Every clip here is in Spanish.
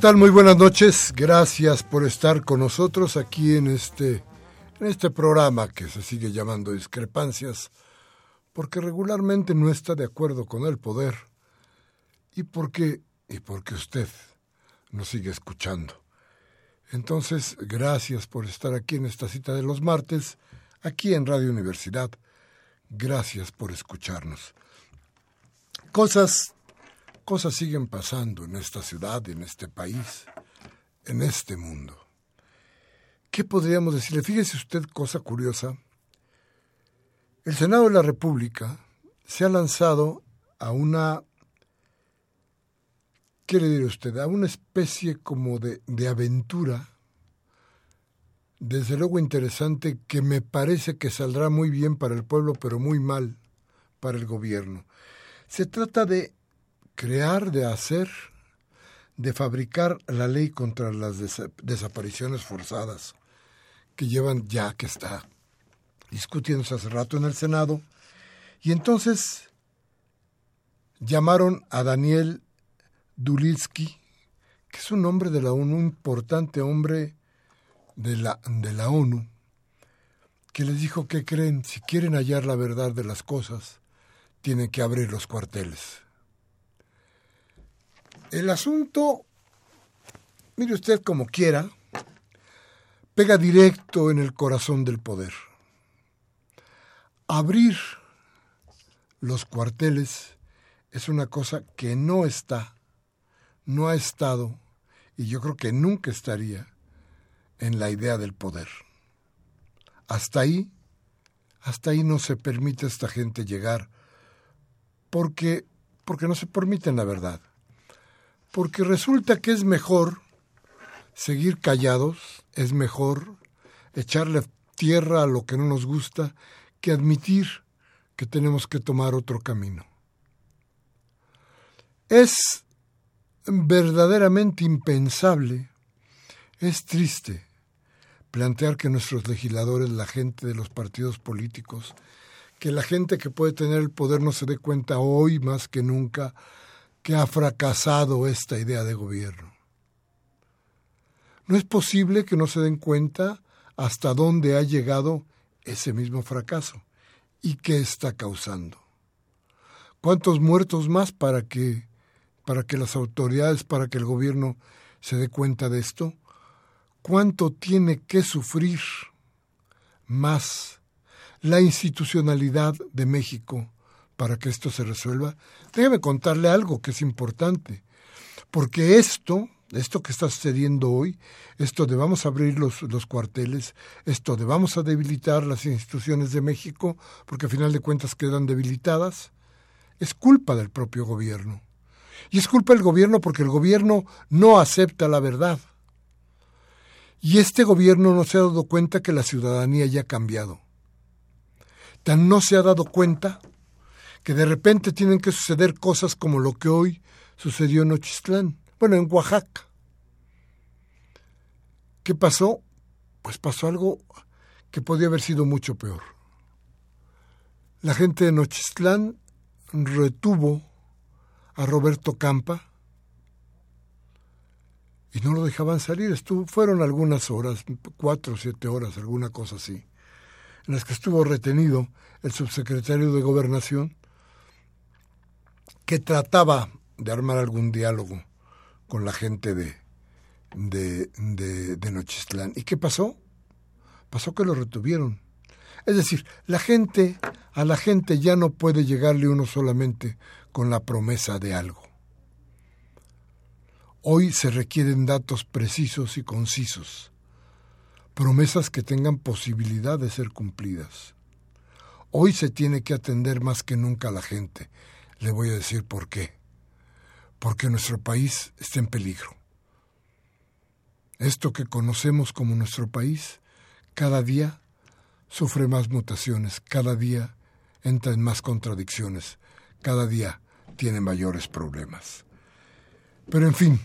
Tal? Muy buenas noches. Gracias por estar con nosotros aquí en este, en este programa que se sigue llamando Discrepancias, porque regularmente no está de acuerdo con el poder y porque, y porque usted nos sigue escuchando. Entonces, gracias por estar aquí en esta cita de los martes, aquí en Radio Universidad. Gracias por escucharnos. Cosas cosas siguen pasando en esta ciudad, en este país, en este mundo. ¿Qué podríamos decirle? Fíjese usted, cosa curiosa. El Senado de la República se ha lanzado a una, ¿qué le diré usted? A una especie como de, de aventura, desde luego interesante, que me parece que saldrá muy bien para el pueblo, pero muy mal para el gobierno. Se trata de crear, de hacer, de fabricar la ley contra las desapariciones forzadas, que llevan ya que está discutiéndose hace rato en el Senado. Y entonces llamaron a Daniel Dulitsky, que es un hombre de la ONU, un importante hombre de la, de la ONU, que les dijo que creen, si quieren hallar la verdad de las cosas, tienen que abrir los cuarteles. El asunto, mire usted como quiera, pega directo en el corazón del poder. Abrir los cuarteles es una cosa que no está, no ha estado, y yo creo que nunca estaría en la idea del poder. Hasta ahí, hasta ahí no se permite a esta gente llegar, porque, porque no se permiten la verdad porque resulta que es mejor seguir callados, es mejor echarle tierra a lo que no nos gusta que admitir que tenemos que tomar otro camino. Es verdaderamente impensable, es triste plantear que nuestros legisladores, la gente de los partidos políticos, que la gente que puede tener el poder no se dé cuenta hoy más que nunca que ha fracasado esta idea de gobierno. No es posible que no se den cuenta hasta dónde ha llegado ese mismo fracaso y qué está causando. ¿Cuántos muertos más para que para que las autoridades, para que el gobierno se dé cuenta de esto? ¿Cuánto tiene que sufrir más la institucionalidad de México para que esto se resuelva, déjeme contarle algo que es importante, porque esto, esto que está sucediendo hoy, esto de vamos a abrir los, cuarteles, esto de vamos a debilitar las instituciones de México, porque a final de cuentas quedan debilitadas, es culpa del propio gobierno. Y es culpa del gobierno porque el gobierno no acepta la verdad. Y este gobierno no se ha dado cuenta que la ciudadanía ya ha cambiado. Tan no se ha dado cuenta que de repente tienen que suceder cosas como lo que hoy sucedió en Ochistlán, bueno, en Oaxaca. ¿Qué pasó? pues pasó algo que podía haber sido mucho peor. La gente de Nochistlán retuvo a Roberto Campa y no lo dejaban salir. Estuvo, fueron algunas horas, cuatro o siete horas, alguna cosa así, en las que estuvo retenido el subsecretario de Gobernación, que trataba de armar algún diálogo con la gente de, de, de, Nochistlán. ¿Y qué pasó? Pasó que lo retuvieron. Es decir, la gente, a la gente ya no puede llegarle uno solamente con la promesa de algo. Hoy se requieren datos precisos y concisos, promesas que tengan posibilidad de ser cumplidas. Hoy se tiene que atender más que nunca a la gente. Le voy a decir por qué. Porque nuestro país está en peligro. Esto que conocemos como nuestro país, cada día sufre más mutaciones, cada día entra en más contradicciones, cada día tiene mayores problemas. Pero en fin,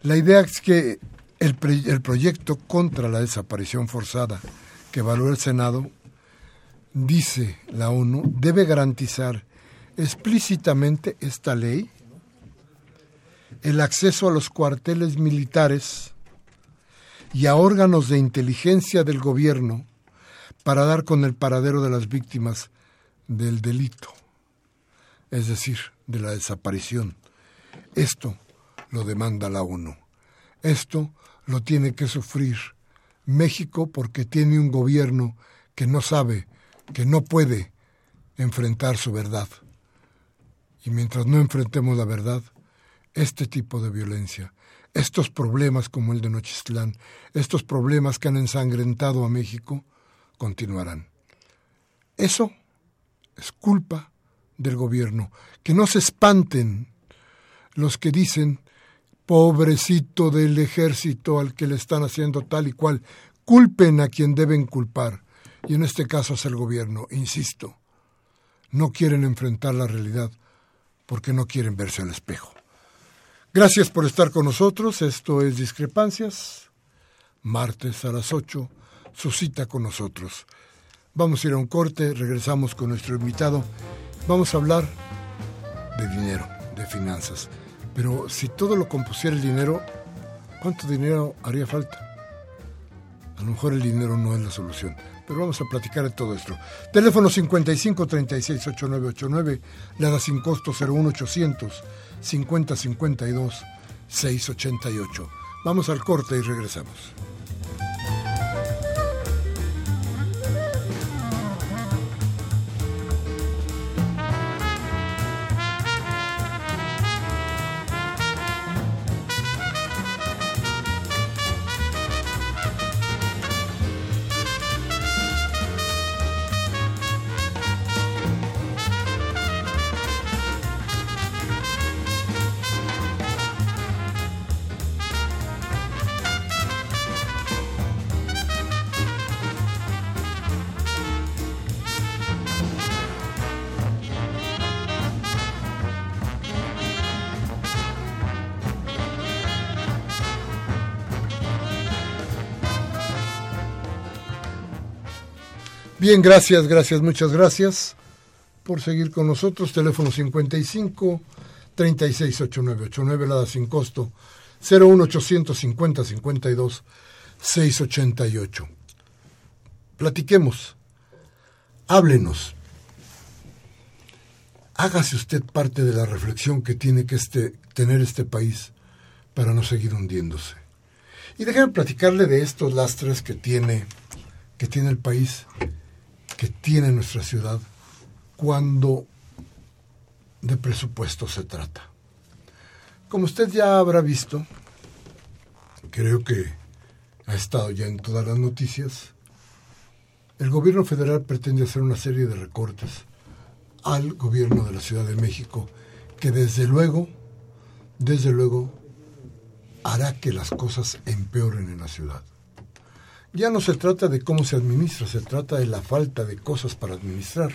la idea es que el, el proyecto contra la desaparición forzada que evaluó el Senado, dice la ONU, debe garantizar explícitamente esta ley el acceso a los cuarteles militares y a órganos de inteligencia del gobierno para dar con el paradero de las víctimas del delito, es decir, de la desaparición. Esto lo demanda la ONU. Esto lo tiene que sufrir México porque tiene un gobierno que no sabe, que no puede enfrentar su verdad. Y mientras no enfrentemos la verdad, este tipo de violencia, estos problemas como el de Nochistlán, estos problemas que han ensangrentado a México, continuarán. Eso es culpa del gobierno. Que no se espanten los que dicen, pobrecito del ejército al que le están haciendo tal y cual, culpen a quien deben culpar. Y en este caso es el gobierno, insisto. No quieren enfrentar la realidad porque no quieren verse al espejo. Gracias por estar con nosotros. Esto es Discrepancias. Martes a las 8, su cita con nosotros. Vamos a ir a un corte, regresamos con nuestro invitado. Vamos a hablar de dinero, de finanzas. Pero si todo lo compusiera el dinero, ¿cuánto dinero haría falta? A lo mejor el dinero no es la solución. Pero vamos a platicar de todo esto. Teléfono 55 36 8989, la da sin costo 01800 5052 688. Vamos al corte y regresamos. Bien, gracias, gracias, muchas gracias por seguir con nosotros. Teléfono 55 368989, la sin costo 01850 52 688. Platiquemos, háblenos, hágase usted parte de la reflexión que tiene que este, tener este país para no seguir hundiéndose. Y déjeme platicarle de estos lastres que tiene, que tiene el país que tiene nuestra ciudad cuando de presupuesto se trata. Como usted ya habrá visto, creo que ha estado ya en todas las noticias, el gobierno federal pretende hacer una serie de recortes al gobierno de la Ciudad de México que desde luego, desde luego, hará que las cosas empeoren en la ciudad ya no se trata de cómo se administra, se trata de la falta de cosas para administrar.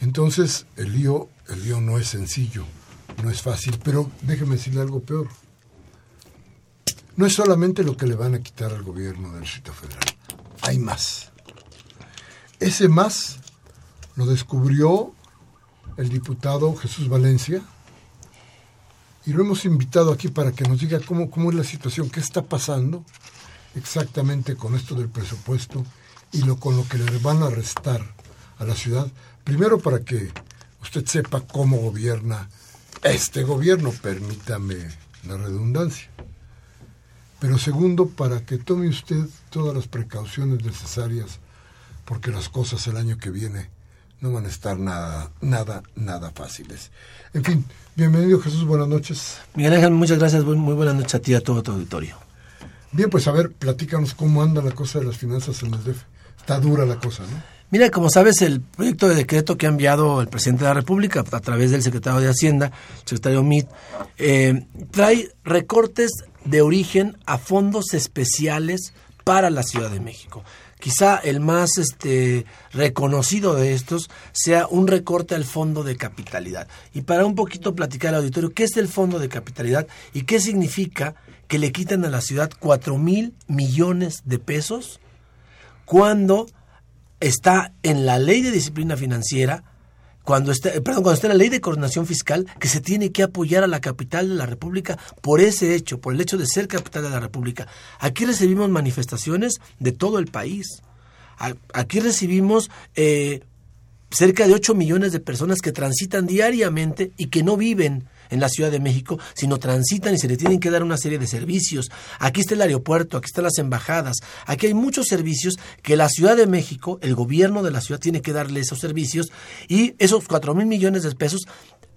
Entonces, el lío, el lío no es sencillo, no es fácil, pero déjeme decirle algo peor. no es solamente lo que le van a quitar al gobierno del Distrito Federal, hay más. Ese más lo descubrió el diputado Jesús Valencia y lo hemos invitado aquí para que nos diga cómo, cómo es la situación, qué está pasando exactamente con esto del presupuesto y lo con lo que le van a restar a la ciudad. Primero para que usted sepa cómo gobierna este gobierno, permítame la redundancia. Pero segundo, para que tome usted todas las precauciones necesarias, porque las cosas el año que viene no van a estar nada, nada, nada fáciles. En fin, bienvenido Jesús, buenas noches. Miguel Ángel, muchas gracias, muy buenas noches a ti y a todo tu auditorio. Bien, pues a ver, platícanos cómo anda la cosa de las finanzas en el DF. Está dura la cosa, ¿no? Mira, como sabes, el proyecto de decreto que ha enviado el presidente de la República a través del secretario de Hacienda, el secretario MIT, eh, trae recortes de origen a fondos especiales para la Ciudad de México. Quizá el más este, reconocido de estos sea un recorte al fondo de capitalidad. Y para un poquito platicar al auditorio, ¿qué es el fondo de capitalidad y qué significa que le quitan a la ciudad cuatro mil millones de pesos cuando está en la ley de disciplina financiera, cuando está, perdón, cuando está en la ley de coordinación fiscal, que se tiene que apoyar a la capital de la República por ese hecho, por el hecho de ser capital de la República. Aquí recibimos manifestaciones de todo el país. Aquí recibimos eh, cerca de 8 millones de personas que transitan diariamente y que no viven en la Ciudad de México, sino transitan y se le tienen que dar una serie de servicios. Aquí está el aeropuerto, aquí están las embajadas, aquí hay muchos servicios que la Ciudad de México, el gobierno de la ciudad tiene que darle esos servicios y esos cuatro mil millones de pesos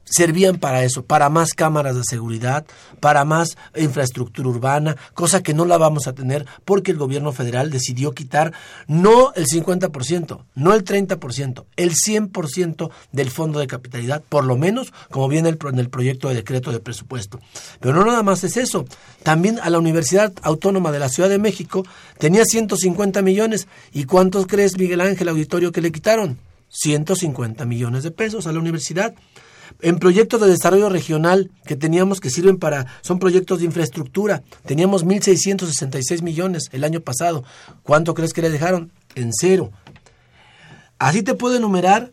servían para eso, para más cámaras de seguridad, para más infraestructura urbana, cosa que no la vamos a tener porque el gobierno federal decidió quitar no el 50%, no el 30%, el 100% del fondo de capitalidad, por lo menos como viene en el proyecto de decreto de presupuesto. Pero no nada más es eso, también a la Universidad Autónoma de la Ciudad de México tenía 150 millones. ¿Y cuántos crees, Miguel Ángel, auditorio que le quitaron? 150 millones de pesos a la universidad en proyectos de desarrollo regional que teníamos que sirven para, son proyectos de infraestructura, teníamos 1.666 millones el año pasado. ¿Cuánto crees que le dejaron? En cero. Así te puedo enumerar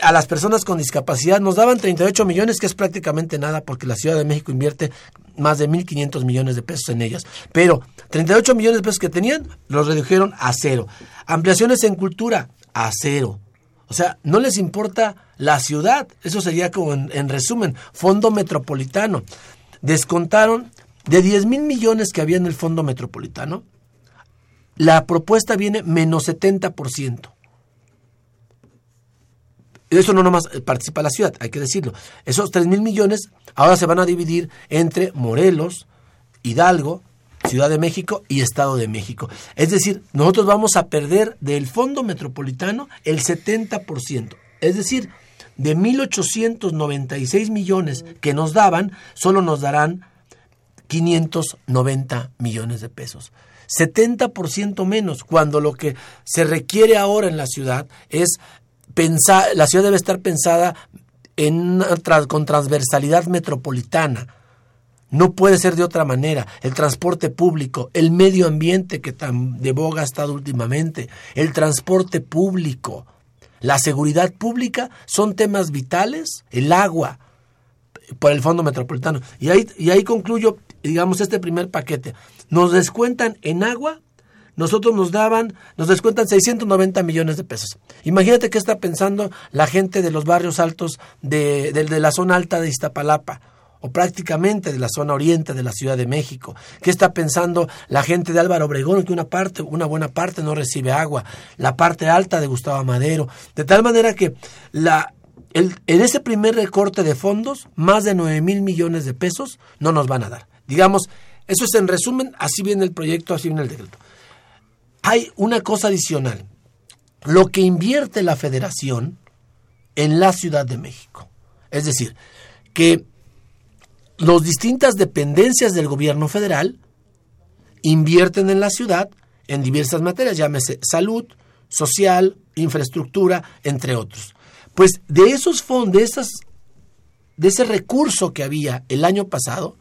a las personas con discapacidad. Nos daban 38 millones, que es prácticamente nada, porque la Ciudad de México invierte más de 1.500 millones de pesos en ellas. Pero 38 millones de pesos que tenían, los redujeron a cero. Ampliaciones en cultura, a cero. O sea, no les importa la ciudad. Eso sería como en, resumen, fondo metropolitano. Descontaron de 10 mil millones que había en el fondo metropolitano. La propuesta viene menos 70%. Eso no nomás participa la ciudad, hay que decirlo. Esos 3 mil millones ahora se van a dividir entre Morelos, Hidalgo, Ciudad de México y Estado de México. Es decir, nosotros vamos a perder del fondo metropolitano el 70%. Es decir, de 1.896 millones que nos daban, solo nos darán 590 millones de pesos. 70% menos, cuando lo que se requiere ahora en la ciudad es pensar, la ciudad debe estar pensada en, con transversalidad metropolitana no puede ser de otra manera. El transporte público, el medio ambiente que tan de boga ha estado últimamente, el transporte público, la seguridad pública son temas vitales, el agua por el Fondo Metropolitano. Y ahí, y ahí concluyo, digamos, este primer paquete. Nos descuentan en agua, nosotros nos daban, nos descuentan 690 millones de pesos. Imagínate qué está pensando la gente de los barrios altos de, de la zona alta de Iztapalapa o prácticamente de la zona oriente de la Ciudad de México. ¿Qué está pensando la gente de Álvaro Obregón? Que una parte, una buena parte no recibe agua, la parte alta de Gustavo Madero, de tal manera que la, en ese primer recorte de fondos, más de 9 mil millones de pesos no nos van a dar. Digamos, eso es en resumen, así viene el proyecto, así viene el decreto. Hay una cosa adicional, lo que invierte la federación en la Ciudad de México. Es decir, que las distintas dependencias del gobierno federal invierten en la ciudad en diversas materias, llámese salud, social, infraestructura, entre otros. Pues de esos fondos, de, esas, de ese recurso que había el año pasado,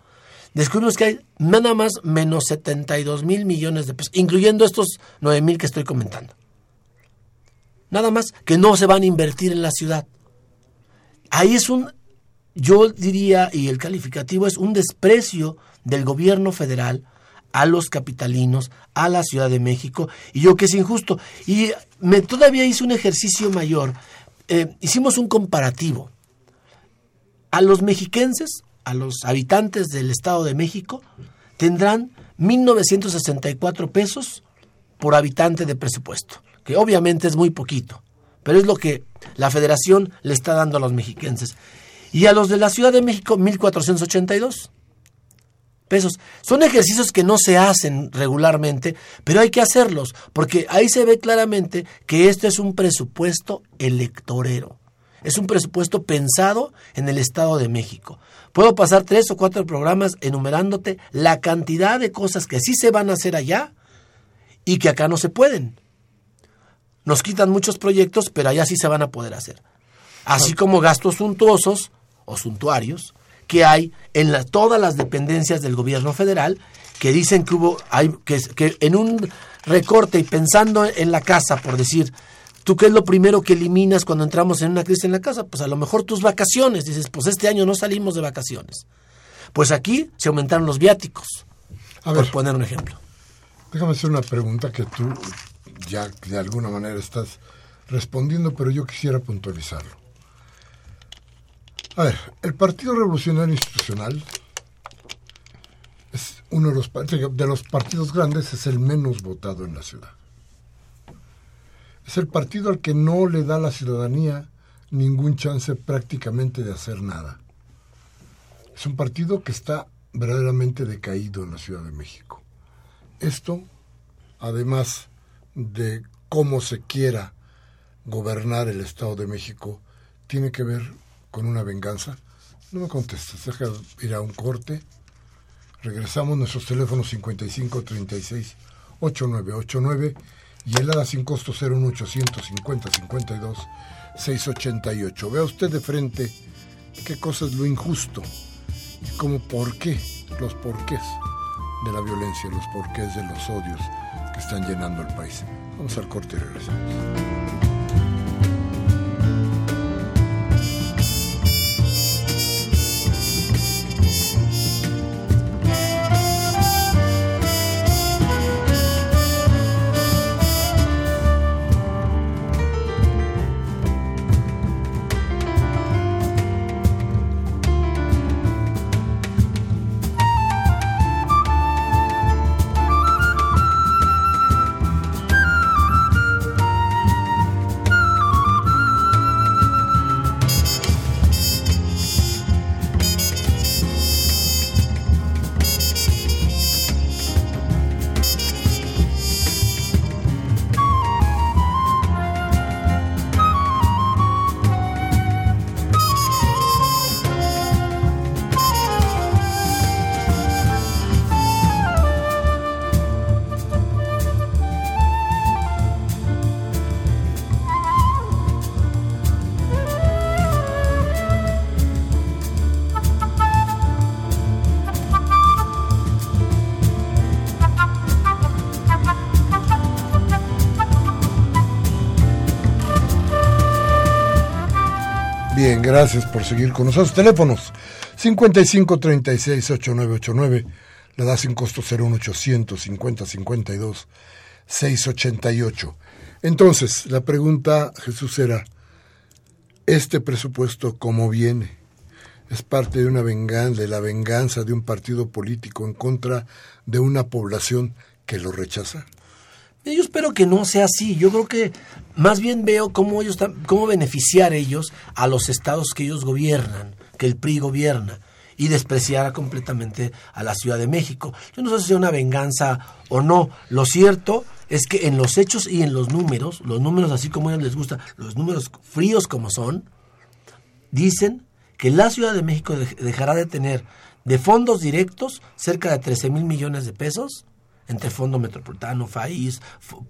descubrimos que hay nada más menos 72 mil millones de pesos, incluyendo estos 9 mil que estoy comentando. Nada más que no se van a invertir en la ciudad. Ahí es un, yo diría, y el calificativo es un desprecio del gobierno federal a los capitalinos, a la Ciudad de México, y yo que es injusto. Y me todavía hice un ejercicio mayor. Eh, hicimos un comparativo. A los mexiquenses, a los habitantes del Estado de México, tendrán 1.964 pesos por habitante de presupuesto, que obviamente es muy poquito, pero es lo que la federación le está dando a los mexiquenses. Y a los de la Ciudad de México, 1.482 pesos. Son ejercicios que no se hacen regularmente, pero hay que hacerlos, porque ahí se ve claramente que esto es un presupuesto electorero. Es un presupuesto pensado en el Estado de México. Puedo pasar tres o cuatro programas enumerándote la cantidad de cosas que sí se van a hacer allá y que acá no se pueden. Nos quitan muchos proyectos, pero allá sí se van a poder hacer. Así como gastos suntuosos o suntuarios que hay en todas las dependencias del gobierno federal que dicen que hubo hay, que, que en un recorte y pensando en la casa, por decir, ¿tú qué es lo primero que eliminas cuando entramos en una crisis en la casa? Pues a lo mejor tus vacaciones. Dices, pues este año no salimos de vacaciones. Pues aquí se aumentaron los viáticos, a por poner un ejemplo. Déjame hacer una pregunta que tú ya de alguna manera estás respondiendo, pero yo quisiera puntualizarlo. A ver, el Partido Revolucionario Institucional es uno de los, de los partidos grandes, es el menos votado en la ciudad. Es el partido al que no le da la ciudadanía ningún chance prácticamente de hacer nada. Es un partido que está verdaderamente decaído en la Ciudad de México. Esto, además de cómo se quiera gobernar el Estado de México, tiene que ver con una venganza? No me contestes, deja ir a un corte. Regresamos nuestros teléfonos 55 36 8989 y el ADA sin costo 01850 52 688. Vea usted de frente qué cosa es lo injusto y cómo por qué, los porqués de la violencia, los porqués de los odios que están llenando el país. Vamos al corte y regresamos. Gracias por seguir con nosotros. Teléfonos 55 36 8989, la da sin costo 01800 50 52 688. Entonces, la pregunta, Jesús, era, ¿este presupuesto cómo viene? ¿Es parte de una venganza, de la venganza de un partido político en contra de una población que lo rechaza? Yo espero que no sea así. Yo creo que más bien veo cómo ellos cómo beneficiar ellos a los estados que ellos gobiernan, que el PRI gobierna, y despreciar completamente a la Ciudad de México. Yo no sé si sea una venganza o no. Lo cierto es que en los hechos y en los números, los números así como a ellos les gusta, los números fríos como son, dicen que la Ciudad de México dejará de tener de fondos directos cerca de 13 mil millones de pesos entre Fondo Metropolitano, FAIS,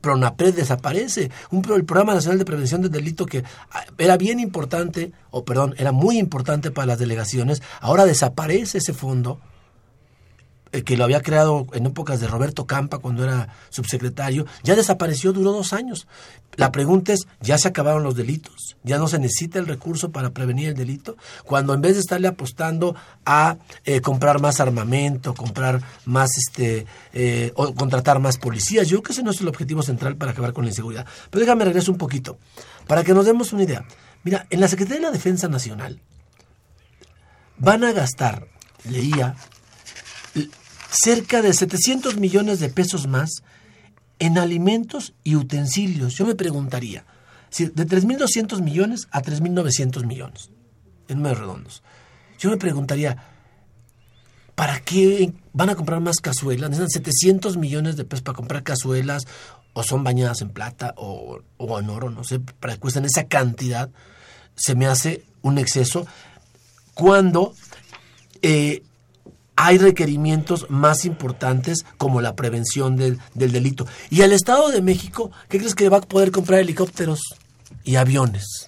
PRONAPRED desaparece. Un, el Programa Nacional de Prevención del Delito que ah, era bien importante, o perdón, era muy importante para las delegaciones, ahora desaparece ese fondo. Eh, que lo había creado en épocas de Roberto Campa cuando era subsecretario, ya desapareció, duró dos años. La pregunta es, ¿ya se acabaron los delitos? ¿Ya no se necesita el recurso para prevenir el delito? Cuando en vez de estarle apostando a eh, comprar más armamento, comprar más, este, eh, o contratar más policías, yo creo que ese no es el objetivo central para acabar con la inseguridad. Pero déjame regreso un poquito, para que nos demos una idea. Mira, en la Secretaría de la Defensa Nacional van a gastar, leía, cerca de 700 millones de pesos más en alimentos y utensilios. Yo me preguntaría, de 3.200 millones a 3.900 millones, en números redondos. Yo me preguntaría, ¿para qué van a comprar más cazuelas? Necesitan 700 millones de pesos para comprar cazuelas, o son bañadas en plata o, en oro, no sé, para que cuesten esa cantidad. Se me hace un exceso cuando eh, hay requerimientos más importantes como la prevención del, delito. Y al Estado de México, ¿qué crees que va a poder comprar helicópteros y aviones?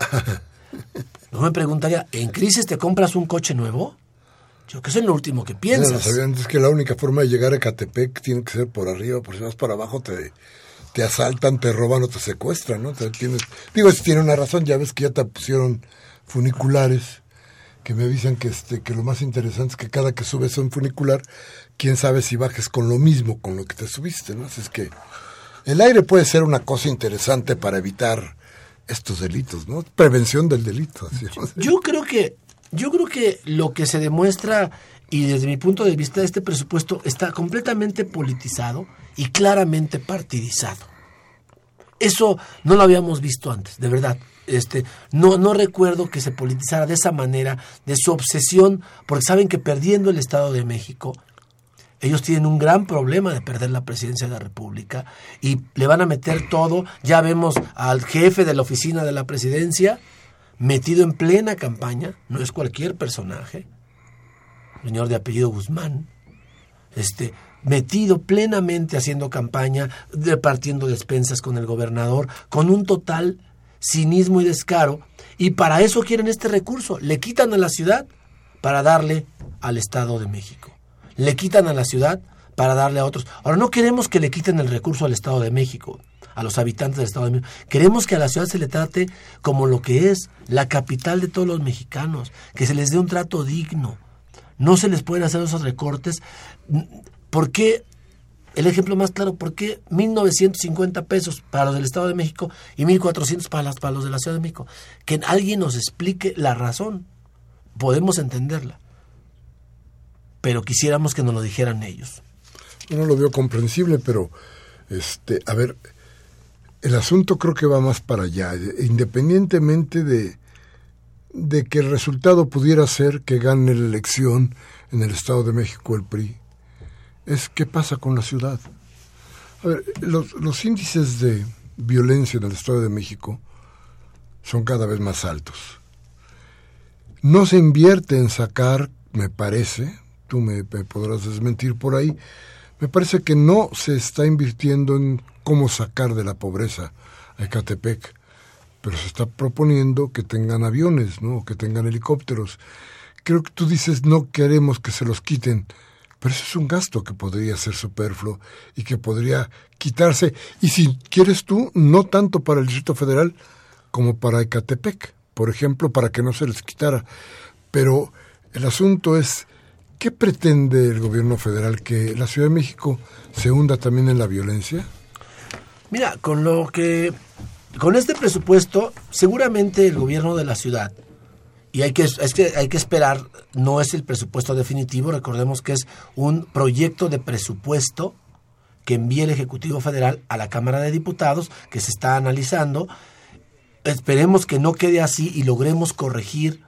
No me preguntaría, ¿en crisis te compras un coche nuevo? Yo que es lo último que piensas. es que la única forma de llegar a Catepec tiene que ser por arriba, por si vas para abajo te, te asaltan, te roban o te secuestran, ¿no? tienes, digo, si tiene una razón, ya ves que ya te pusieron funiculares que me avisan que este que lo más interesante es que cada que subes a un funicular, quién sabe si bajes con lo mismo con lo que te subiste, ¿no? Así es que el aire puede ser una cosa interesante para evitar estos delitos, ¿no? Prevención del delito. Yo creo que yo creo que lo que se demuestra y desde mi punto de vista este presupuesto está completamente politizado y claramente partidizado. Eso no lo habíamos visto antes, de verdad este, no, no recuerdo que se politizara de esa manera, de su obsesión, porque saben que perdiendo el Estado de México, ellos tienen un gran problema de perder la presidencia de la República y le van a meter todo. Ya vemos al jefe de la oficina de la presidencia metido en plena campaña, no es cualquier personaje, señor de apellido Guzmán, este, metido plenamente haciendo campaña, repartiendo despensas con el gobernador, con un total cinismo y descaro, y para eso quieren este recurso. Le quitan a la ciudad para darle al Estado de México. Le quitan a la ciudad para darle a otros. Ahora, no queremos que le quiten el recurso al Estado de México, a los habitantes del Estado de México. Queremos que a la ciudad se le trate como lo que es, la capital de todos los mexicanos, que se les dé un trato digno. No se les pueden hacer esos recortes. ¿Por qué el ejemplo más claro, ¿por qué 1.950 pesos para los del Estado de México y 1.400 para, para los de la Ciudad de México? Que alguien nos explique la razón. Podemos entenderla. Pero quisiéramos que nos lo dijeran ellos. no lo veo comprensible, pero, este, a ver, el asunto creo que va más para allá. Independientemente de, de que el resultado pudiera ser que gane la elección en el Estado de México el PRI es qué pasa con la ciudad. A ver, los, índices de violencia en el Estado de México son cada vez más altos. No se invierte en sacar, me parece, tú me, podrás desmentir por ahí, me parece que no se está invirtiendo en cómo sacar de la pobreza a Ecatepec, pero se está proponiendo que tengan aviones, ¿no? que tengan helicópteros. Creo que tú dices no queremos que se los quiten, pero eso es un gasto que podría ser superfluo y que podría quitarse. Y si quieres tú, no tanto para el Distrito Federal como para Ecatepec, por ejemplo, para que no se les quitara. Pero el asunto es, ¿qué pretende el gobierno federal? ¿Que la Ciudad de México se hunda también en la violencia? Mira, con lo que... Con este presupuesto, seguramente el gobierno de la ciudad y hay que, es que hay que esperar, no es el presupuesto definitivo, recordemos que es un proyecto de presupuesto que envía el Ejecutivo Federal a la Cámara de Diputados, que se está analizando. Esperemos que no quede así y logremos corregir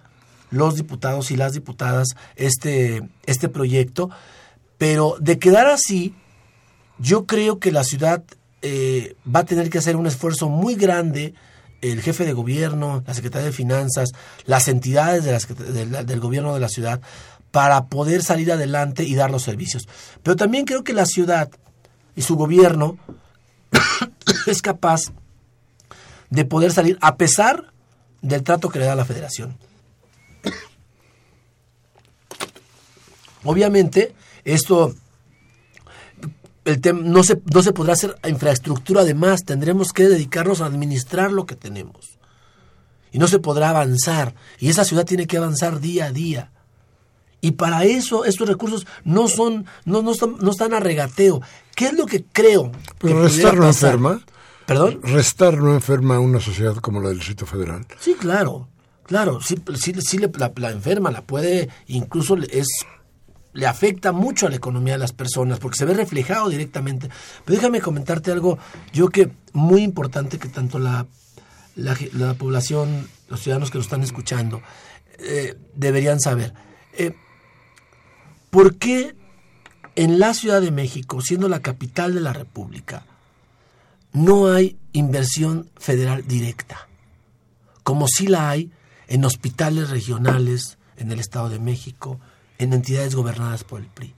los diputados y las diputadas este, este proyecto, pero de quedar así, yo creo que la ciudad eh, va a tener que hacer un esfuerzo muy grande el jefe de gobierno, la Secretaría de Finanzas, las entidades del gobierno de la ciudad para poder salir adelante y dar los servicios. Pero también creo que la ciudad y su gobierno es capaz de poder salir a pesar del trato que le da la federación. Obviamente, Esto el no, se, no se podrá hacer infraestructura además, tendremos que dedicarnos a administrar lo que tenemos. Y no se podrá avanzar. Y esa ciudad tiene que avanzar día a día. Y para eso estos recursos no son, no, no, están, no están a regateo. ¿Qué es lo que creo? Pero restar no enferma. ¿Perdón? Restar no enferma a una sociedad como la del Distrito Federal. Sí, claro. Claro, sí, sí, sí la, la, enferma, la puede, incluso es le afecta mucho a la economía de las personas porque se ve reflejado directamente. Pero déjame comentarte algo, yo que muy importante que tanto la, la, población, los ciudadanos que nos están escuchando, eh, deberían saber. Eh, ¿Por qué en la Ciudad de México, siendo la capital de la República, no hay inversión federal directa? Como sí la hay en hospitales regionales en el Estado de México, en entidades gobernadas por el PRI.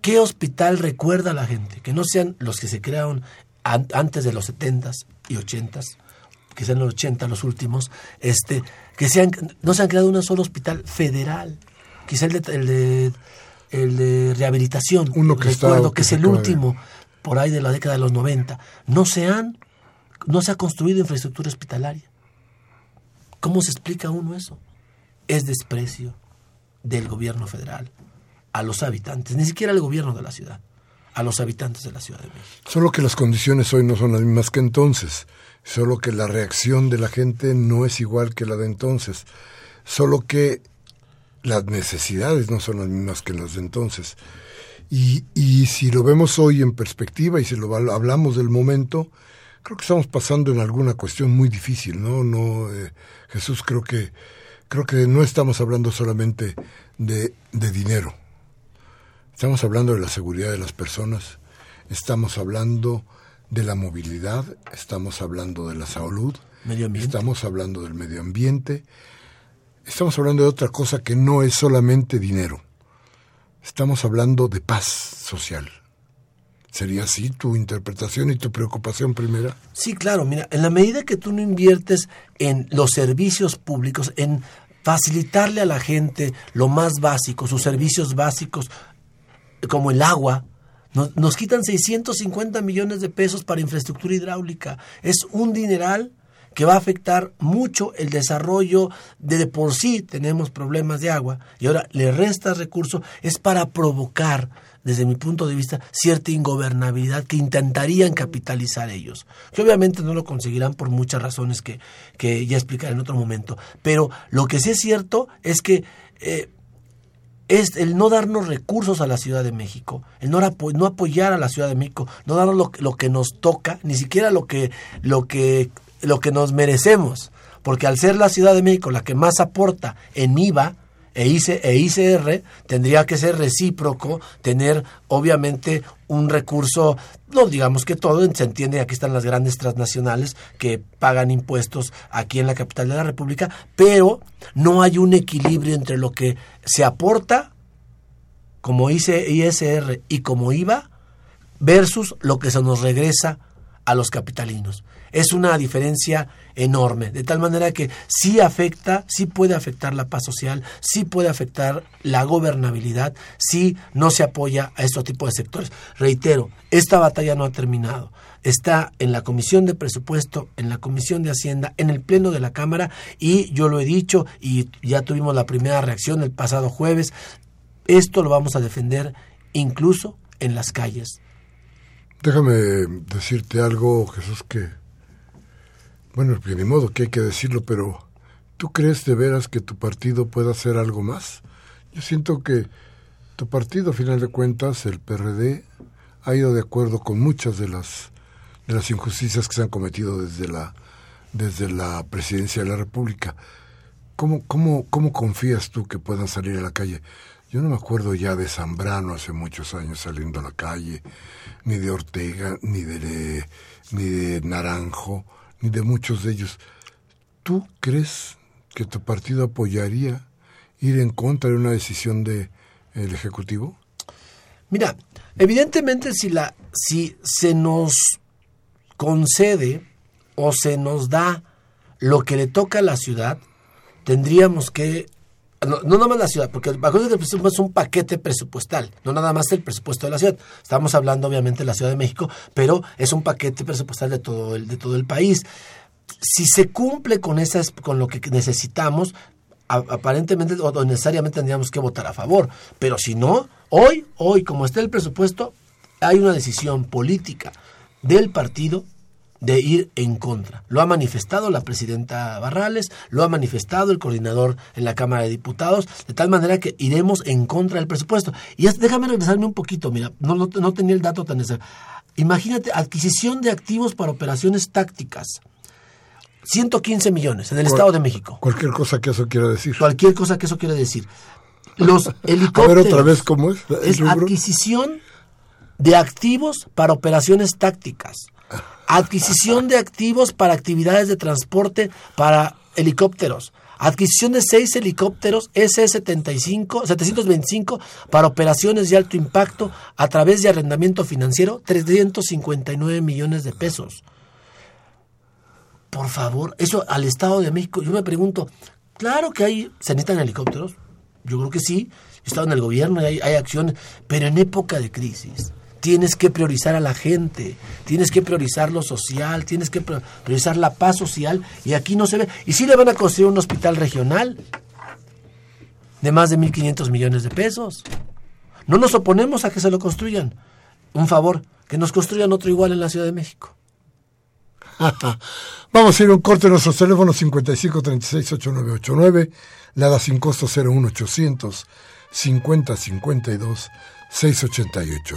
¿Qué hospital recuerda a la gente? Que no sean los que se crearon antes de los 70s y 80s, que sean los 80 los últimos, este, que sean, no se han creado un solo hospital federal, quizá el de, el de, el de rehabilitación, Uno que recuerdo que, es el último, por ahí de la década de los 90, no se han, no se ha construido infraestructura hospitalaria. ¿Cómo se explica uno eso? Es desprecio, del gobierno federal a los habitantes, ni siquiera al gobierno de la ciudad, a los habitantes de la Ciudad de México. Solo que las condiciones hoy no son las mismas que entonces, solo que la reacción de la gente no es igual que la de entonces, solo que las necesidades no son las mismas que las de entonces. Y, y si lo vemos hoy en perspectiva y si lo hablamos del momento, creo que estamos pasando en alguna cuestión muy difícil, ¿no? No, eh, Jesús, creo que creo que no estamos hablando solamente de, dinero. Estamos hablando de la seguridad de las personas, estamos hablando de la movilidad, estamos hablando de la salud, estamos hablando del medio ambiente, estamos hablando de otra cosa que no es solamente dinero. Estamos hablando de paz social. ¿Sería así tu interpretación y tu preocupación primera? Sí, claro. Mira, en la medida que tú no inviertes en los servicios públicos, en facilitarle a la gente lo más básico, sus servicios básicos, como el agua, nos, nos quitan 650 millones de pesos para infraestructura hidráulica. Es un dineral que va a afectar mucho el desarrollo de, de por sí tenemos problemas de agua y ahora le restas recursos, es para provocar desde mi punto de vista, cierta ingobernabilidad que intentarían capitalizar ellos. Que obviamente no lo conseguirán por muchas razones que, ya explicaré en otro momento. Pero lo que sí es cierto es que eh, es el no darnos recursos a la Ciudad de México, el no, no apoyar a la Ciudad de México, no darnos lo, lo, que nos toca, ni siquiera lo que, lo que, lo que nos merecemos. Porque al ser la Ciudad de México la que más aporta en IVA, e, ICR e tendría que ser recíproco, tener obviamente un recurso, no digamos que todo, se entiende, aquí están las grandes transnacionales que pagan impuestos aquí en la capital de la República, pero no hay un equilibrio entre lo que se aporta como ISR y como IVA versus lo que se nos regresa a los capitalinos. Es una diferencia enorme, de tal manera que sí afecta, sí puede afectar la paz social, sí puede afectar la gobernabilidad, sí no se apoya a este tipo de sectores. Reitero, esta batalla no ha terminado. Está en la Comisión de Presupuesto, en la Comisión de Hacienda, en el Pleno de la Cámara y yo lo he dicho y ya tuvimos la primera reacción el pasado jueves. Esto lo vamos a defender incluso en las calles Déjame decirte algo, Jesús, que, bueno, de modo que hay que decirlo, pero ¿tú crees de veras que tu partido pueda hacer algo más? Yo siento que tu partido, a final de cuentas, el PRD, ha ido de acuerdo con muchas de las, de las injusticias que se han cometido desde la, desde la presidencia de la República. ¿Cómo, cómo, ¿Cómo confías tú que puedan salir a la calle? Yo no me acuerdo ya de Zambrano hace muchos años saliendo a la calle, ni de Ortega, ni de, ni de Naranjo, de muchos de ellos. ¿Tú crees que tu partido apoyaría ir en contra de una decisión del el Ejecutivo? Mira, evidentemente si, la, si se nos concede o se nos da lo que le toca a la ciudad, tendríamos que no, nada más la ciudad, porque el paquete de presupuesto es un paquete presupuestal, no nada más el presupuesto de la ciudad. Estamos hablando obviamente de la Ciudad de México, pero es un paquete presupuestal de todo el, de todo el país. Si se cumple con esas, con lo que necesitamos, aparentemente o necesariamente tendríamos que votar a favor. Pero si no, hoy, hoy, como está el presupuesto, hay una decisión política del partido de ir en contra. Lo ha manifestado la presidenta Barrales, lo ha manifestado el coordinador en la Cámara de Diputados, de tal manera que iremos en contra del presupuesto. Y déjame regresarme un poquito, mira, no, no, no tenía el dato tan necesario. Imagínate, adquisición de activos para operaciones tácticas. 115 millones en el Estado de México. Cualquier cosa que eso quiera decir. Cualquier cosa que eso quiera decir. Los helicópteros. A ver otra vez cómo es. Es adquisición de activos para operaciones tácticas. Adquisición de activos para actividades de transporte para helicópteros. Adquisición de seis helicópteros S-75, 725 para operaciones de alto impacto a través de arrendamiento financiero, 359 millones de pesos. Por favor, eso al Estado de México, yo me pregunto, claro que hay, se necesitan helicópteros, yo creo que sí, he estado en el gobierno y hay, hay acciones, pero en época de crisis, tienes que priorizar a la gente, tienes que priorizar lo social, tienes que priorizar la paz social y aquí no se ve. Y si le van a construir un hospital regional de más de 1.500 millones de pesos. No nos oponemos a que se lo construyan. Un favor, que nos construyan otro igual en la Ciudad de México. Vamos a ir a un corte de nuestros teléfonos 55 36 8989, da sin costo 01800 50 52 688.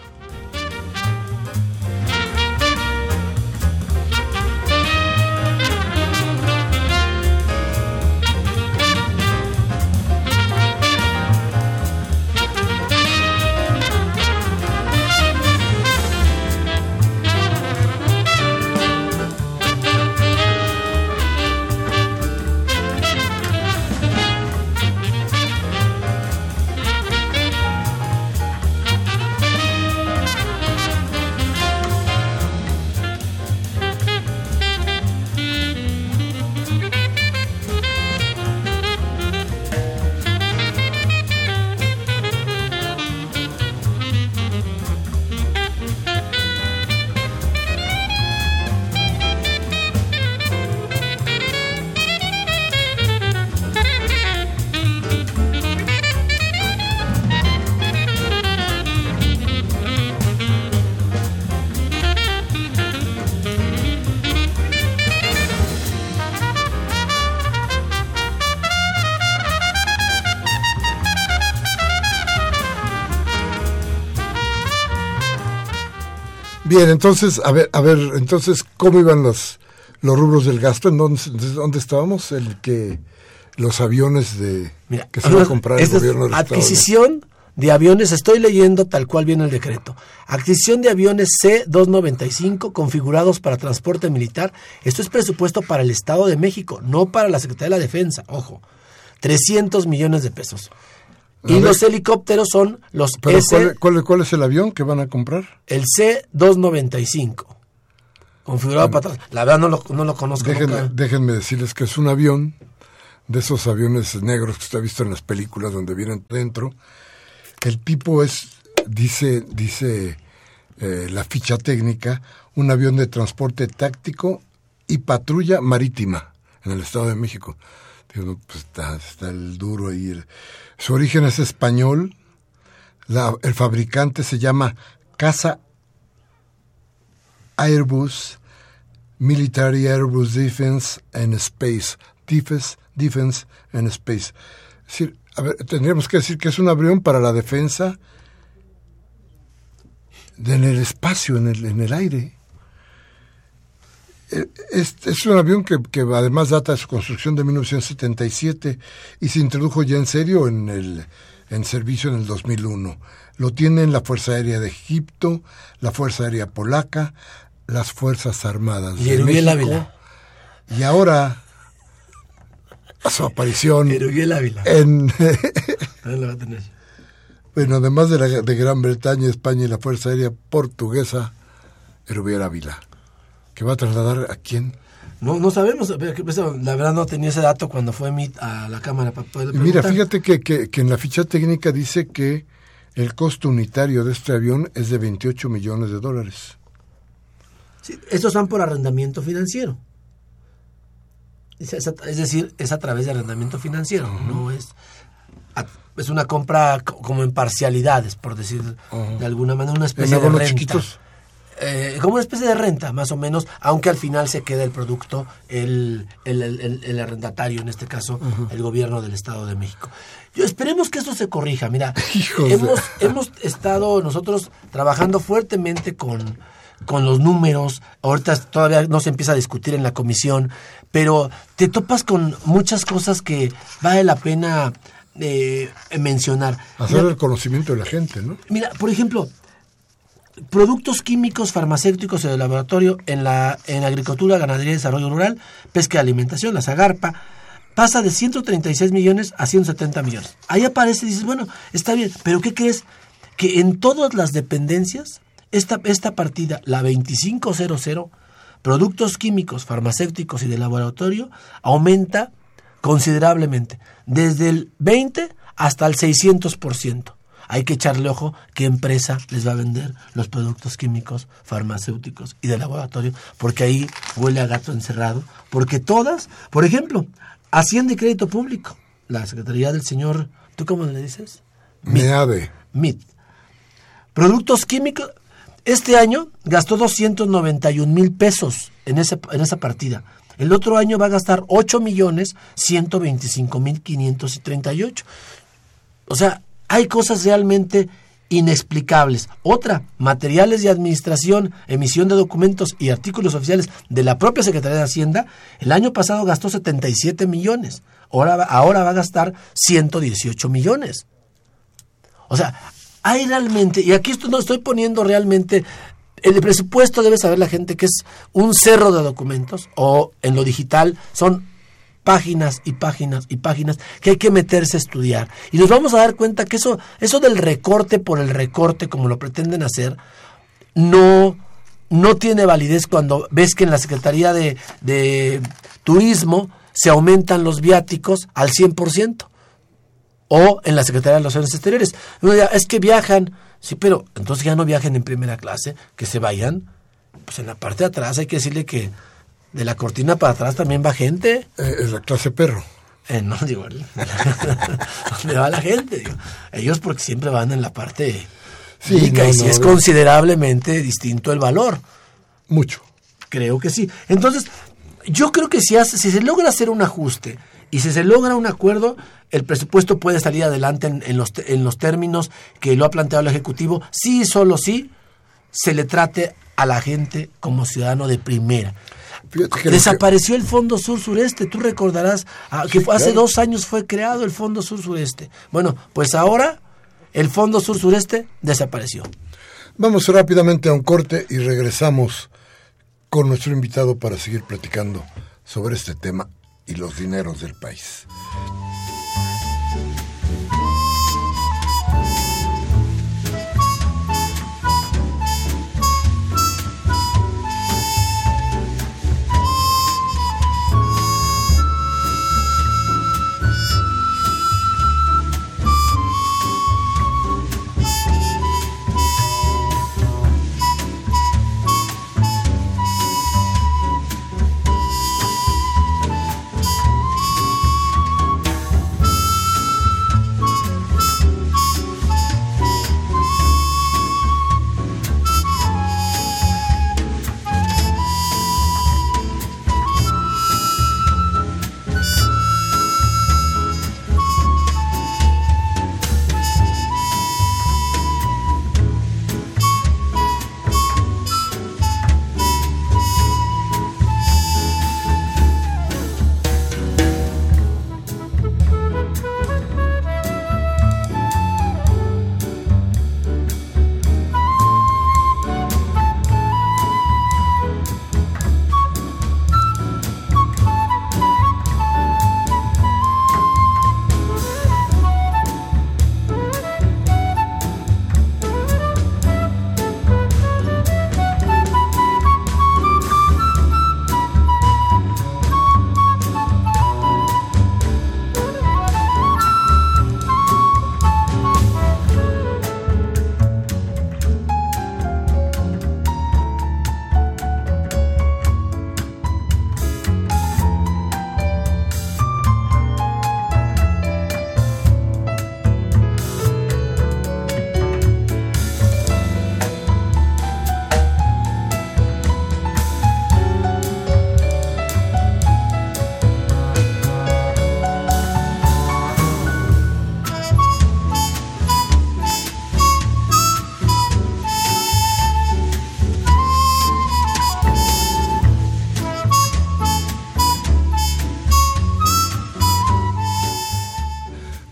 Bien, entonces, a ver, a ver, entonces, ¿cómo iban los, los rubros del gasto? ¿En dónde, dónde estábamos? El que los aviones de que se va a comprar el gobierno del Adquisición de aviones, estoy leyendo tal cual viene el decreto. Adquisición de aviones C-295 configurados para transporte militar. Esto es presupuesto para el Estado de México, no para la Secretaría de la Defensa. Ojo, 300 millones de pesos. Y los helicópteros son los S... ¿cuál, es el avión que van a comprar? El C-295. Configurado para atrás. La verdad no lo, no lo conozco. Déjenme, decirles que es un avión de esos aviones negros que usted ha visto en las películas donde vienen dentro. El tipo es, dice, dice eh, la ficha técnica, un avión de transporte táctico y patrulla marítima en el Estado de México. Digo, pues está, está el duro ahí. Su origen es español. el fabricante se llama Casa Airbus Military Airbus Defense and Space. Defense, Defense and Space. Es decir, tendríamos que decir que es un avión para la defensa en el espacio, en el, en el aire. Es, es, un avión que, que, además data de su construcción de 1977 y se introdujo ya en serio en, el, en servicio en el 2001. Lo tienen la Fuerza Aérea de Egipto, la Fuerza Aérea Polaca, las Fuerzas Armadas y de México. Ávila. Y ahora su aparición Ávila. en bueno además de, la, de Gran Bretaña, España y la Fuerza Aérea Portuguesa, Erubiel Ávila que va a trasladar a quién? No, no sabemos, la verdad no tenía ese dato cuando fue a la Cámara para poder Mira, fíjate que, que, que en la ficha técnica dice que el costo unitario de este avión es de 28 millones de dólares. Sí, estos van por arrendamiento financiero. Es, decir, es a través de arrendamiento financiero, no es es una compra como en parcialidades, por decir de alguna manera, una especie de renta. Eh, como una especie de renta, más o menos, aunque al final se queda el producto el, el, arrendatario, en este caso el gobierno del Estado de México. Yo, esperemos que esto se corrija. Mira, hemos, hemos estado nosotros trabajando fuertemente con, con los números. Ahorita todavía no se empieza a discutir en la comisión, pero te topas con muchas cosas que vale la pena eh, mencionar. Hacer el conocimiento de la gente, ¿no? Mira, por ejemplo, productos químicos, farmacéuticos de laboratorio en la en agricultura, ganadería y desarrollo rural, pesca y alimentación, la Zagarpa, pasa de 136 millones a 170 millones. Ahí aparece y dices, bueno, está bien, pero ¿qué crees? Que en todas las dependencias, esta, esta partida, la 2500, productos químicos, farmacéuticos y de laboratorio, aumenta considerablemente, desde el 20 hasta el 600% hay que echarle ojo qué empresa les va a vender los productos químicos, farmacéuticos y de laboratorio, porque ahí huele a gato encerrado, porque todas, por ejemplo, Hacienda y Crédito Público, la Secretaría del señor, ¿tú cómo le dices? MEADE. MIT. Productos químicos, este año gastó 291 mil pesos en, ese, en esa partida. El otro año va a gastar 8 millones 125 mil 538. O sea, hay cosas realmente inexplicables. Otra, materiales de administración, emisión de documentos y artículos oficiales de la propia Secretaría de Hacienda, el año pasado gastó 77 millones, ahora, ahora va a gastar 118 millones. O sea, hay realmente, y aquí esto no estoy poniendo realmente, el presupuesto debe saber la gente que es un cerro de documentos, o en lo digital son páginas y páginas y páginas que hay que meterse a estudiar. Y nos vamos a dar cuenta que eso, eso del recorte por el recorte, como lo pretenden hacer, no, no tiene validez cuando ves que en la Secretaría de, de Turismo se aumentan los viáticos al 100%. O en la Secretaría de Relaciones Exteriores. es que viajan. Sí, pero entonces ya no viajen en primera clase, que se vayan. Pues en la parte de atrás hay que decirle que de la cortina para atrás también va gente. Eh, es la clase perro. Eh, no, digo, ¿dónde va la gente? ellos porque siempre van en la parte sí, y si es considerablemente distinto el valor. Mucho. Creo que sí. Entonces, yo creo que si, hace, si se logra hacer un ajuste y si se logra un acuerdo, el presupuesto puede salir adelante en, los, en los términos que lo ha planteado el Ejecutivo, sí y solo sí se le trate a la gente como ciudadano de primera. Desapareció el Fondo Sur Sureste, tú recordarás ah, que hace dos años fue creado el Fondo Sur Sureste. Bueno, pues ahora el Fondo Sur Sureste desapareció. Vamos rápidamente a un corte y regresamos con nuestro invitado para seguir platicando sobre este tema y los dineros del país.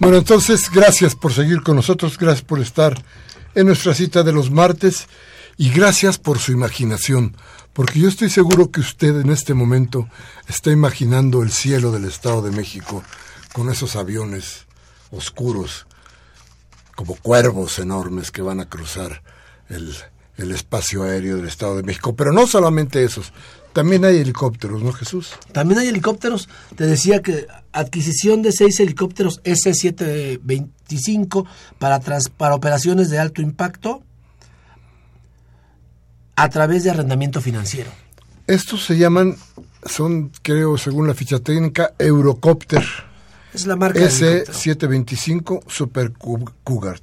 Bueno, entonces, gracias por seguir con nosotros, gracias por estar en nuestra cita de los martes y gracias por su imaginación, porque yo estoy seguro que usted en este momento está imaginando el cielo del Estado de México con esos aviones oscuros, como cuervos enormes que van a cruzar el, el espacio aéreo del Estado de México. Pero no solamente esos, también hay helicópteros, ¿no, Jesús? También hay helicópteros. Te decía que adquisición de seis helicópteros S-725 para, para operaciones de alto impacto a través de arrendamiento financiero. Estos se llaman, son, creo, según la ficha técnica, Eurocopter. Es la marca S-725 Super Cougar.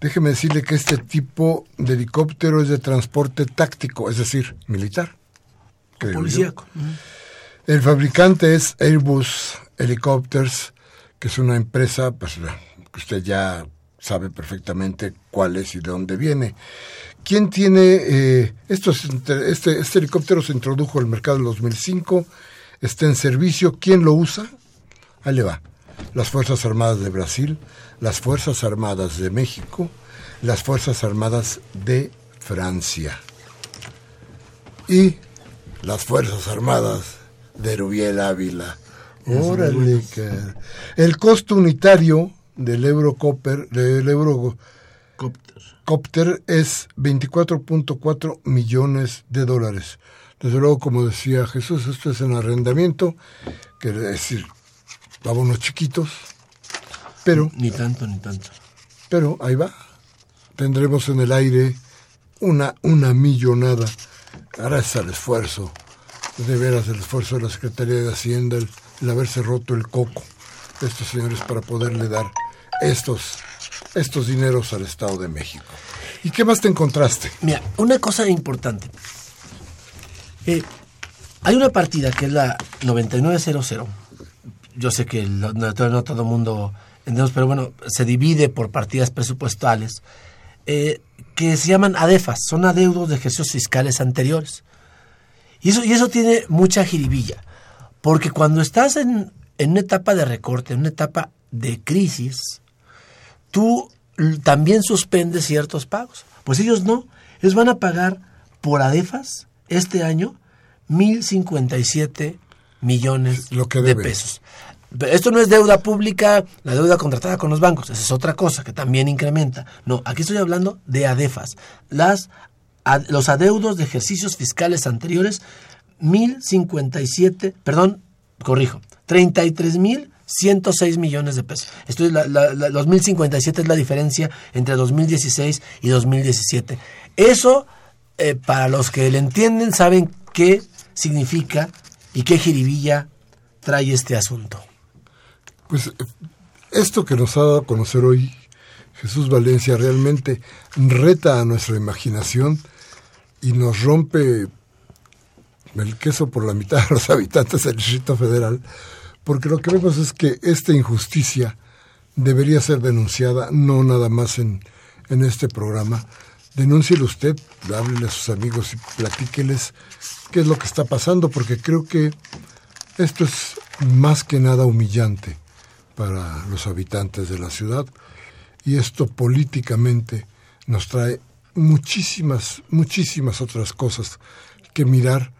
Déjeme decirle que este tipo de helicóptero es de transporte táctico, es decir, militar. Policíaco. El fabricante es Airbus Helicopters, que es una empresa, pues que usted ya sabe perfectamente cuál es y de dónde viene. ¿Quién tiene eh, estos, este, este helicóptero se introdujo al mercado en 2005, está en servicio, ¿quién lo usa? Ahí le va. Las Fuerzas Armadas de Brasil, las Fuerzas Armadas de México, las Fuerzas Armadas de Francia. Y las Fuerzas Armadas de Rubiel Ávila. Órale, el costo unitario del Eurocopter, del Eurocopter es 24.4 millones de dólares. Desde luego, como decía Jesús, esto es en arrendamiento, quiere decir, vámonos chiquitos, pero... Ni tanto, ni tanto. Pero ahí va. Tendremos en el aire una, una millonada gracias al esfuerzo, de veras el esfuerzo de la Secretaría de Hacienda, el, haberse roto el coco de estos señores para poderle dar estos, estos dineros al Estado de México. ¿Y qué más te encontraste? Mira, una cosa importante. Eh, hay una partida que es la 9900. Yo sé que no, todo el mundo entendemos, pero bueno, se divide por partidas presupuestales. Eh, que se llaman ADEFAS, son adeudos de ejercicios fiscales anteriores. Y eso, y eso tiene mucha jiribilla, porque cuando estás en, en una etapa de recorte, en una etapa de crisis, tú también suspendes ciertos pagos. Pues ellos no, ellos van a pagar por ADEFAS este año 1.057 millones de pesos. Esto no es deuda pública, la deuda contratada con los bancos, esa es otra cosa que también incrementa. No, aquí estoy hablando de ADEFAS, las, los adeudos de ejercicios fiscales anteriores, 1.057, perdón, corrijo, 33.106 millones de pesos. Esto es la, los 1.057 es la diferencia entre 2016 y 2017. Eso, eh, para los que le entienden, saben qué significa y qué jiribilla trae este asunto. Pues esto que nos ha dado a conocer hoy Jesús Valencia realmente reta a nuestra imaginación y nos rompe el queso por la mitad de los habitantes del Distrito Federal, porque lo que vemos es que esta injusticia debería ser denunciada, no nada más en, en este programa. Denúncielo usted, háblele a sus amigos y platíqueles qué es lo que está pasando, porque creo que esto es más que nada humillante para los habitantes de la ciudad y esto políticamente nos trae muchísimas, muchísimas otras cosas que mirar,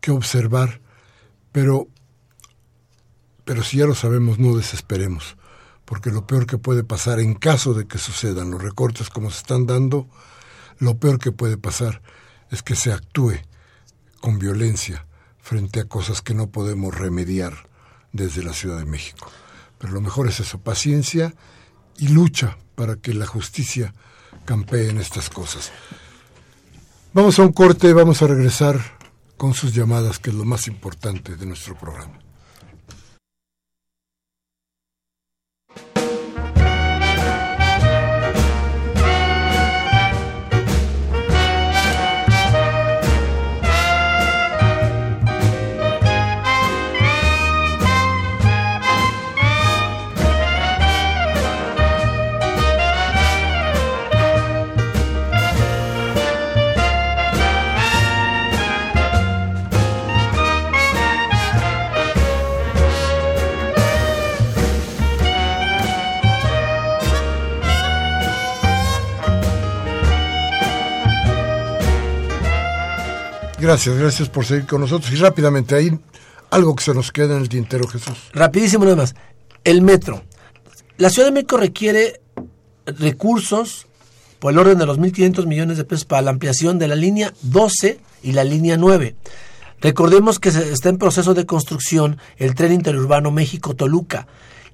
que observar, pero, pero si ya lo sabemos, no desesperemos, porque lo peor que puede pasar en caso de que sucedan los recortes como se están dando, lo peor que puede pasar es que se actúe con violencia frente a cosas que no podemos remediar desde la Ciudad de México. Pero lo mejor es eso, paciencia y lucha para que la justicia campee en estas cosas. Vamos a un corte, vamos a regresar con sus llamadas, que es lo más importante de nuestro programa. Gracias, gracias por seguir con nosotros. Y rápidamente, ahí algo que se nos queda en el tintero, Jesús. Rapidísimo nada más. El metro. La Ciudad de México requiere recursos por el orden de los 1.500 millones de pesos para la ampliación de la línea 12 y la línea 9. Recordemos que está en proceso de construcción el tren interurbano México-Toluca.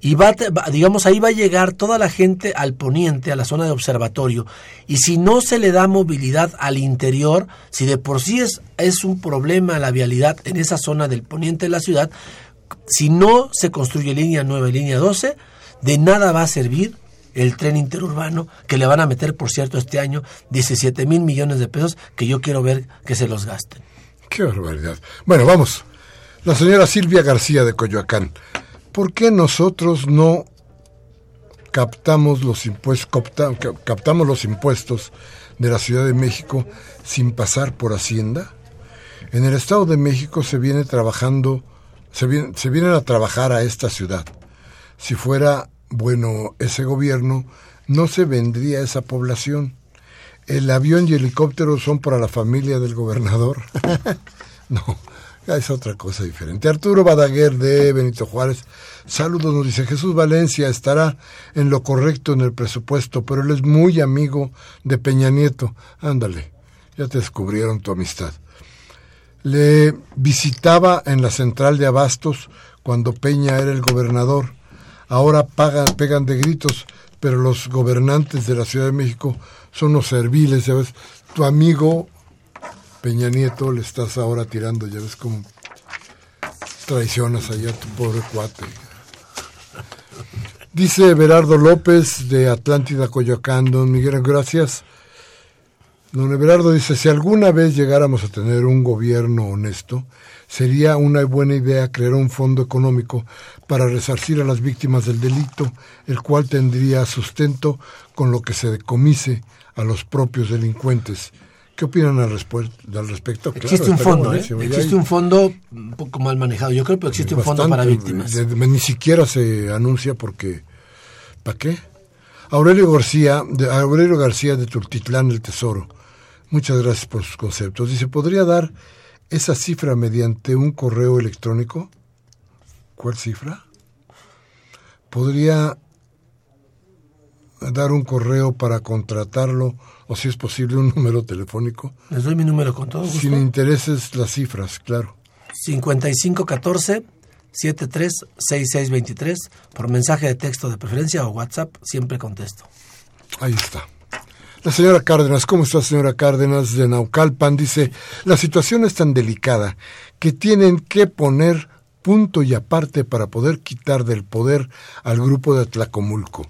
Y va, digamos, ahí va a llegar toda la gente al poniente, a la zona de observatorio. Y si no se le da movilidad al interior, si de por sí es, es un problema la vialidad en esa zona del poniente de la ciudad, si no se construye línea 9, línea 12, de nada va a servir el tren interurbano, que le van a meter, por cierto, este año 17 mil millones de pesos, que yo quiero ver que se los gasten. Qué barbaridad. Bueno, vamos. La señora Silvia García de Coyoacán. ¿Por qué nosotros no captamos los impuestos, captamos los impuestos de la Ciudad de México sin pasar por Hacienda? En el Estado de México se viene trabajando, se, se vienen a trabajar a esta ciudad. Si fuera bueno ese gobierno, no se vendría esa población. El avión y el helicóptero son para la familia del gobernador. no, es otra cosa diferente. Arturo Badaguer de Benito Juárez, saludos, nos dice Jesús Valencia estará en lo correcto en el presupuesto, pero él es muy amigo de Peña Nieto. Ándale, ya te descubrieron tu amistad. Le visitaba en la central de Abastos cuando Peña era el gobernador ahora pagan, pegan de gritos, pero los gobernantes de la Ciudad de México son los serviles, ya ves, tu amigo Peña Nieto le estás ahora tirando, ya ves cómo traicionas allá a tu pobre cuate. Dice Berardo López de Atlántida Coyoacán, don Miguel, gracias. Don Everardo dice, si alguna vez llegáramos a tener un gobierno honesto, sería una buena idea crear un fondo económico para resarcir a las víctimas del delito, el cual tendría sustento con lo que se decomise a los propios delincuentes. ¿Qué opinan al, respecto? Existe un fondo, ¿eh? existe un fondo un poco mal manejado. Yo creo que existe un fondo para víctimas. ni siquiera se anuncia porque... ¿Para qué? Aurelio García, de, Aurelio García de Tultitlán, El Tesoro. Muchas gracias por sus conceptos. Dice, ¿podría dar esa cifra mediante un correo electrónico. ¿Cuál cifra? ¿Podría dar un correo para contratarlo o si es posible un número telefónico? Les doy mi número con todo gusto. Sin intereses las cifras, claro. 5514 736623 por mensaje de texto de preferencia o WhatsApp, siempre contesto. Ahí está. La señora Cárdenas, ¿cómo está señora Cárdenas de Naucalpan? Dice, la situación es tan delicada que tienen que poner punto y aparte para poder quitar del poder al grupo de Atlacomulco.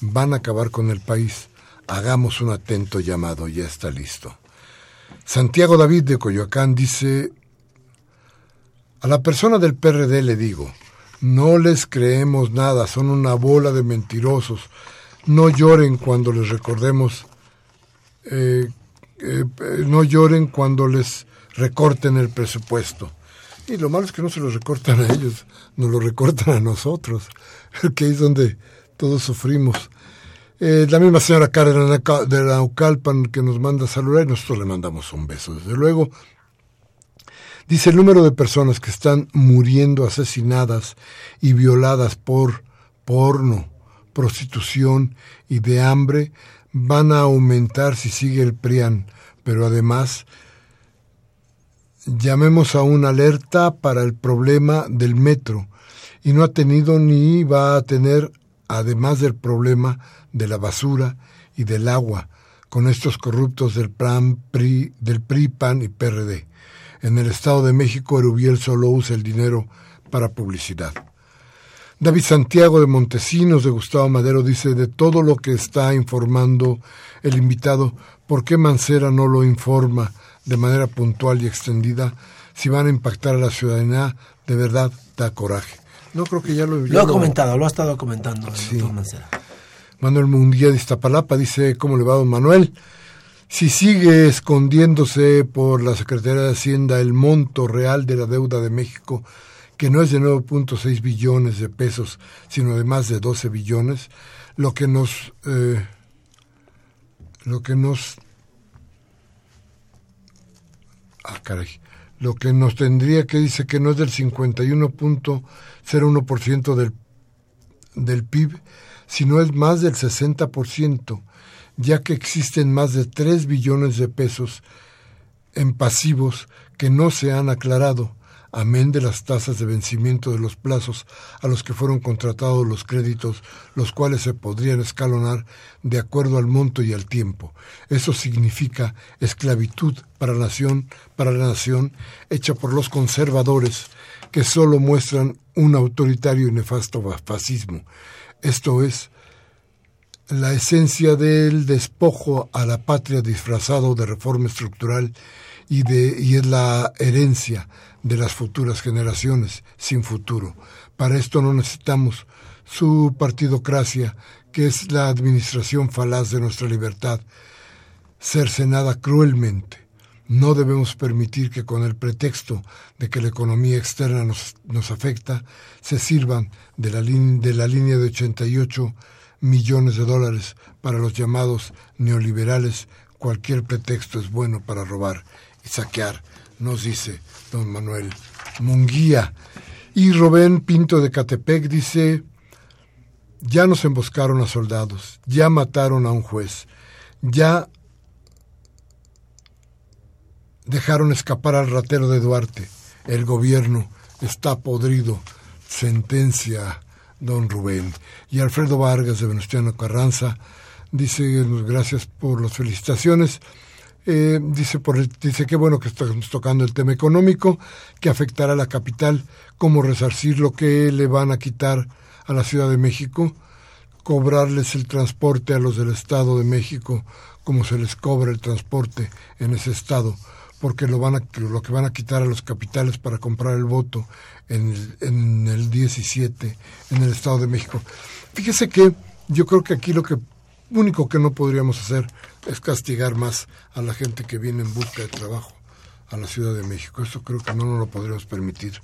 Van a acabar con el país. Hagamos un atento llamado, ya está listo. Santiago David de Coyoacán dice, a la persona del PRD le digo, no les creemos nada, son una bola de mentirosos. No lloren cuando les recordemos eh, eh, no lloren cuando les recorten el presupuesto. Y lo malo es que no se lo recortan a ellos, nos lo recortan a nosotros, que es donde todos sufrimos. Eh, la misma señora Karen de Naucalpan que nos manda saludar y nosotros le mandamos un beso, desde luego. Dice el número de personas que están muriendo asesinadas y violadas por porno, prostitución y de hambre van a aumentar si sigue el PRIAN, pero además llamemos a una alerta para el problema del metro y no ha tenido ni va a tener, además del problema de la basura y del agua, con estos corruptos del, PRAN, PRI, del PRI, PAN y PRD. En el Estado de México, Erubiel solo usa el dinero para publicidad. David Santiago de Montesinos, de Gustavo Madero, dice, de todo lo que está informando el invitado, ¿por qué Mancera no lo informa de manera puntual y extendida? Si van a impactar a la ciudadanía, de verdad da coraje. No creo que ya lo... lo ha comentado, lo ha estado comentando Mancera. Manuel Munguía de Iztapalapa dice, ¿cómo le va don Manuel? Si sigue escondiéndose por la Secretaría de Hacienda el monto real de la deuda de México, que no es de 9.6 billones de pesos, sino de más de 12 billones, lo que nos eh, lo que nos ah caray, lo que nos tendría que dice que no es del 51.01% del, del PIB, sino es más del 60%, ya que existen más de 3 billones de pesos en pasivos que no se han aclarado, amén de las tasas de vencimiento de los plazos a los que fueron contratados los créditos, los cuales se podrían escalonar de acuerdo al monto y al tiempo. Eso significa esclavitud para la nación, para la nación hecha por los conservadores que solo muestran un autoritario y nefasto fascismo. Esto es la esencia del despojo a la patria disfrazado de reforma estructural y, es la herencia de las futuras generaciones sin futuro. Para esto no necesitamos su partidocracia, que es la administración falaz de nuestra libertad, cercenada cruelmente. No debemos permitir que con el pretexto de que la economía externa nos, nos afecta, se sirvan de la, de la línea de 88 millones de dólares para los llamados neoliberales. Cualquier pretexto es bueno para robar y saquear, nos dice don Manuel Munguía. Y Rubén Pinto de Catepec dice, ya nos emboscaron a soldados, ya mataron a un juez, ya dejaron escapar al ratero de Duarte, el gobierno está podrido, sentencia don Rubén. Y Alfredo Vargas de Venustiano Carranza dice, gracias por las felicitaciones. Eh, dice, dice que bueno que estamos tocando el tema económico, que afectará a la capital, cómo resarcir lo que le van a quitar a la Ciudad de México, cobrarles el transporte a los del Estado de México, como se les cobra el transporte en ese estado, porque lo, van a, lo que van a quitar a los capitales para comprar el voto en el, en el 17 en el Estado de México. Fíjese que yo creo que aquí lo que único que no podríamos hacer es castigar más a la gente que viene en busca de trabajo a la Ciudad de México. Eso creo que no nos lo podríamos permitir.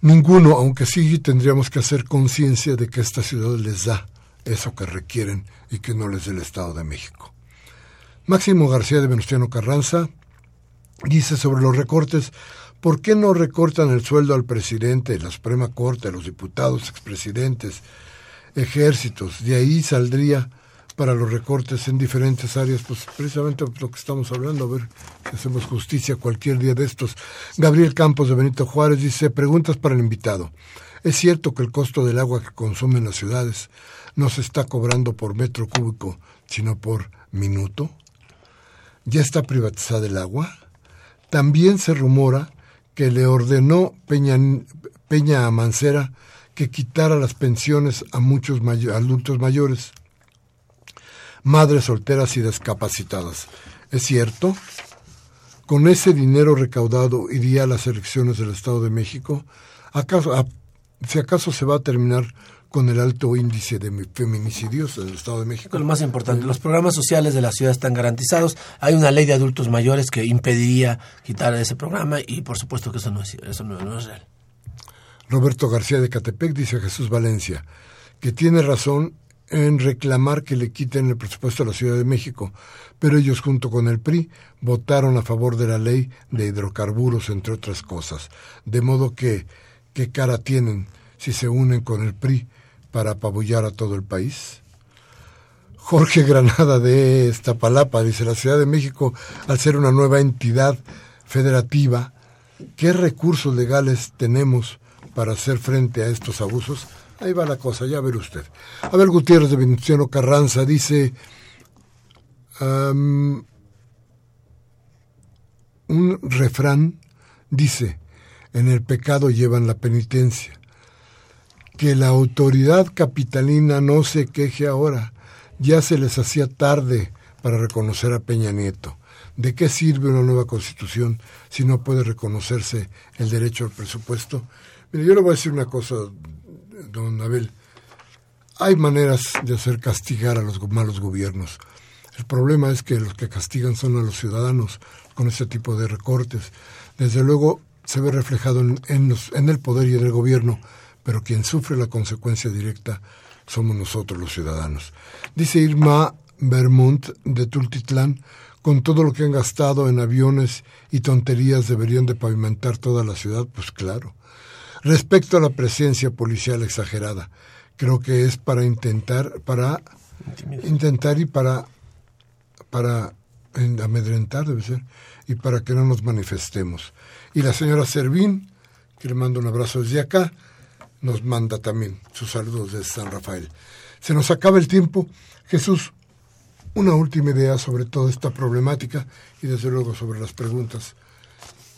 Ninguno, aunque sí tendríamos que hacer conciencia de que esta ciudad les da eso que requieren y que no les dé el Estado de México. Máximo García de Venustiano Carranza dice sobre los recortes, ¿por qué no recortan el sueldo al presidente, la Suprema Corte, a los diputados, expresidentes, ejércitos. De ahí saldría para los recortes en diferentes áreas, pues precisamente lo que estamos hablando, a ver si hacemos justicia cualquier día de estos. Gabriel Campos de Benito Juárez dice, preguntas para el invitado. ¿Es cierto que el costo del agua que consumen las ciudades no se está cobrando por metro cúbico, sino por minuto? ¿Ya está privatizada el agua? También se rumora que le ordenó Peña, Peña a Mancera que quitara las pensiones a muchos adultos mayores, madres solteras y discapacitadas. ¿Es cierto? ¿Con ese dinero recaudado iría a las elecciones del Estado de México? ¿Acaso, si acaso se va a terminar con el alto índice de feminicidios en el Estado de México. Lo más importante, los programas sociales de la ciudad están garantizados. Hay una ley de adultos mayores que impediría quitar ese programa y por supuesto que eso no es, eso no es real. Roberto García de Catepec dice a Jesús Valencia que tiene razón en reclamar que le quiten el presupuesto a la Ciudad de México, pero ellos junto con el PRI votaron a favor de la ley de hidrocarburos, entre otras cosas. De modo que, ¿qué cara tienen si se unen con el PRI para apabullar a todo el país? Jorge Granada de Estapalapa dice, la Ciudad de México, al ser una nueva entidad federativa, ¿qué recursos legales tenemos para hacer frente a estos abusos. Ahí va la cosa, ya ver usted. Abel Gutiérrez de Venustiano Carranza dice, un refrán dice, en el pecado llevan la penitencia. Que la autoridad capitalina no se queje ahora, ya se les hacía tarde para reconocer a Peña Nieto. ¿De qué sirve una nueva constitución si no puede reconocerse el derecho al presupuesto? Mire, yo le voy a decir una cosa, don Abel. Hay maneras de hacer castigar a los malos gobiernos. El problema es que los que castigan son a los ciudadanos con este tipo de recortes. Desde luego se ve reflejado en, en el poder y en el gobierno, pero quien sufre la consecuencia directa somos nosotros los ciudadanos. Dice Irma Vermont de Tultitlán, con todo lo que han gastado en aviones y tonterías deberían de pavimentar toda la ciudad, pues claro. Respecto a la presencia policial exagerada, creo que es para intentar, para intentar y para, para amedrentar debe ser, y para que no nos manifestemos. Y la señora Servín, que le mando un abrazo desde acá, nos manda también sus saludos desde San Rafael. Se nos acaba el tiempo. Jesús, una última idea sobre toda esta problemática y desde luego sobre las preguntas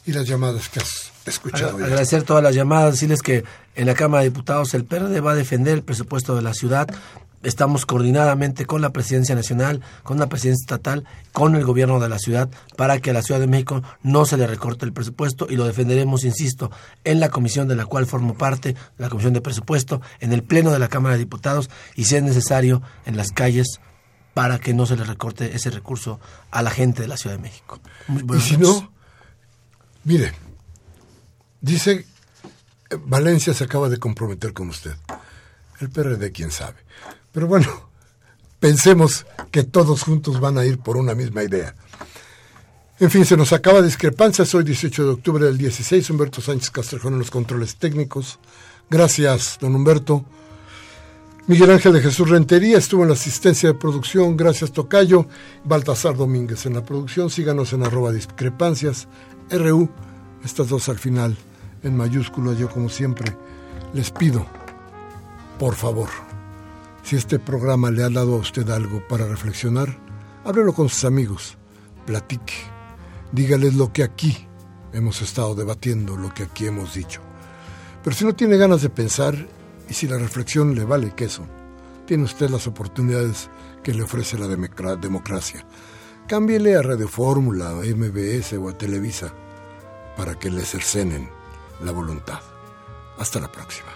y las llamadas que has escuchado. Agradecer todas las llamadas, decirles que en la Cámara de Diputados el PRD va a defender el presupuesto de la ciudad. Estamos coordinadamente con la Presidencia Nacional, con la Presidencia Estatal, con el Gobierno de la ciudad, para que a la Ciudad de México no se le recorte el presupuesto y lo defenderemos, insisto, en la comisión de la cual formo parte, la Comisión de Presupuesto, en el Pleno de la Cámara de Diputados y, si es necesario, en las calles para que no se le recorte ese recurso a la gente de la Ciudad de México. y si no, mire, dice, eh, Valencia se acaba de comprometer con usted. El PRD, quién sabe. Pero bueno, pensemos que todos juntos van a ir por una misma idea. En fin, se nos acaba discrepancias. Hoy, 18 de octubre del 16, Humberto Sánchez Castrejón en los controles técnicos. Gracias, don Humberto. Miguel Ángel de Jesús Rentería estuvo en la asistencia de producción, gracias Tocayo, Baltasar Domínguez en la producción, síganos en arroba discrepancias, RU, estas dos al final, en mayúscula, yo como siempre les pido, por favor, si este programa le ha dado a usted algo para reflexionar, háblelo con sus amigos, platique, dígales lo que aquí hemos estado debatiendo, lo que aquí hemos dicho. Pero si no tiene ganas de pensar, y si la reflexión le vale queso, tiene usted las oportunidades que le ofrece la democracia. Cámbiele a Radio Fórmula, a MBS o a Televisa para que le cercenen la voluntad. Hasta la próxima.